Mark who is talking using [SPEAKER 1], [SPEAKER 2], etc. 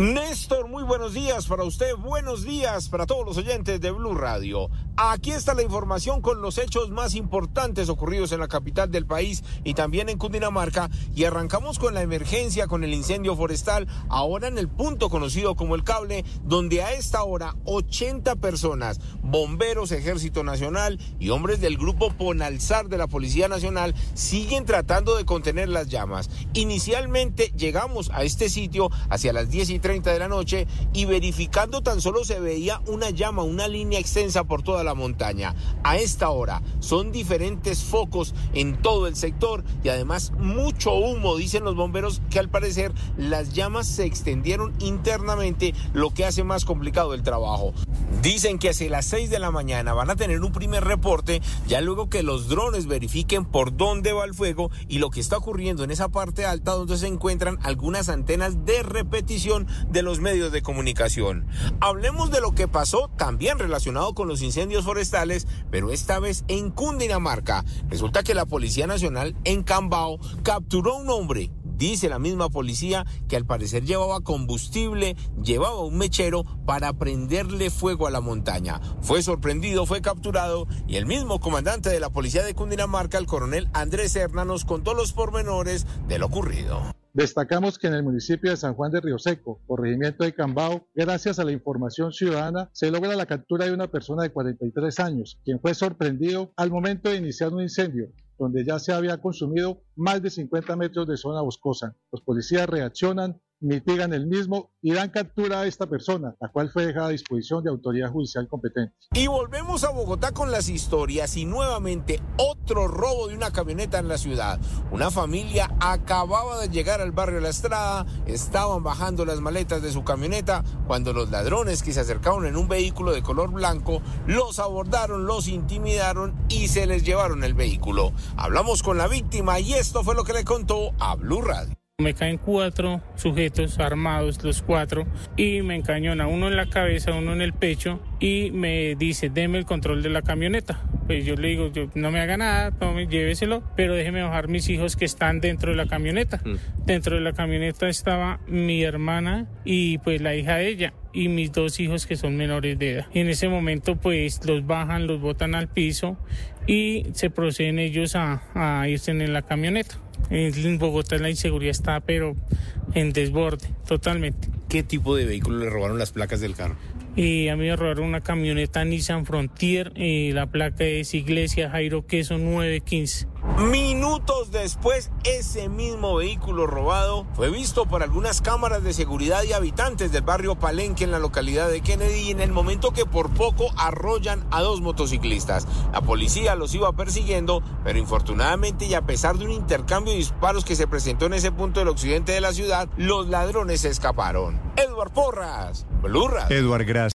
[SPEAKER 1] Néstor, muy buenos días para usted, buenos días para todos los oyentes de Blue Radio. Aquí está la información con los hechos más importantes ocurridos en la capital del país y también en Cundinamarca y arrancamos con la emergencia con el incendio forestal, ahora en el punto conocido como el cable, donde a esta hora 80 personas, bomberos, ejército nacional y hombres del grupo Ponalzar de la Policía Nacional siguen tratando de contener las llamas. Inicialmente llegamos a este sitio hacia las 10 y 30 de la noche y verificando tan solo se veía una llama, una línea extensa por toda la montaña. A esta hora son diferentes focos en todo el sector y además mucho humo, dicen los bomberos, que al parecer las llamas se extendieron internamente, lo que hace más complicado el trabajo. Dicen que hacia las 6 de la mañana van a tener un primer reporte, ya luego que los drones verifiquen por dónde va el fuego y lo que está ocurriendo en esa parte alta donde se encuentran algunas antenas de repetición de los medios de comunicación. Hablemos de lo que pasó también relacionado con los incendios forestales, pero esta vez en Cundinamarca. Resulta que la Policía Nacional en Cambao capturó a un hombre Dice la misma policía que al parecer llevaba combustible, llevaba un mechero para prenderle fuego a la montaña. Fue sorprendido, fue capturado y el mismo comandante de la policía de Cundinamarca, el coronel Andrés Serna, nos contó los pormenores de lo ocurrido.
[SPEAKER 2] Destacamos que en el municipio de San Juan de Río Seco, corregimiento de Cambao, gracias a la información ciudadana, se logra la captura de una persona de 43 años, quien fue sorprendido al momento de iniciar un incendio, donde ya se había consumido más de 50 metros de zona boscosa. Los policías reaccionan, mitigan el mismo y dan captura a esta persona, la cual fue dejada a disposición de autoridad judicial competente.
[SPEAKER 1] Y volvemos a Bogotá con las historias y nuevamente otro robo de una camioneta en la ciudad. Una familia acababa de llegar al barrio La Estrada, estaban bajando las maletas de su camioneta cuando los ladrones que se acercaron en un vehículo de color blanco los abordaron, los intimidaron y se les llevaron el vehículo. Hablamos con la víctima y esto fue lo que le contó a Blue Radio.
[SPEAKER 3] Me caen cuatro sujetos armados, los cuatro, y me encañona uno en la cabeza, uno en el pecho, y me dice, deme el control de la camioneta. Pues yo le digo, yo, no me haga nada, tome, lléveselo, pero déjeme bajar mis hijos que están dentro de la camioneta. Mm. Dentro de la camioneta estaba mi hermana y pues la hija de ella y mis dos hijos que son menores de edad. En ese momento pues los bajan, los botan al piso y se proceden ellos a, irse en la camioneta. En Bogotá la inseguridad está, pero en desborde, totalmente.
[SPEAKER 1] ¿Qué tipo de vehículo le robaron las placas del carro?
[SPEAKER 3] Y a mí me robaron una camioneta Nissan Frontier, y la placa es Iglesia Jairo Queso 915.
[SPEAKER 1] Minutos después, ese mismo vehículo robado fue visto por algunas cámaras de seguridad y habitantes del barrio Palenque en la localidad de Kennedy en el momento que por poco arrollan a dos motociclistas. La policía los iba persiguiendo, pero infortunadamente y a pesar de un intercambio de disparos que se presentó en ese punto del occidente de la ciudad, los ladrones se escaparon. Edward Porras, Blurra.
[SPEAKER 4] Edward, gracias.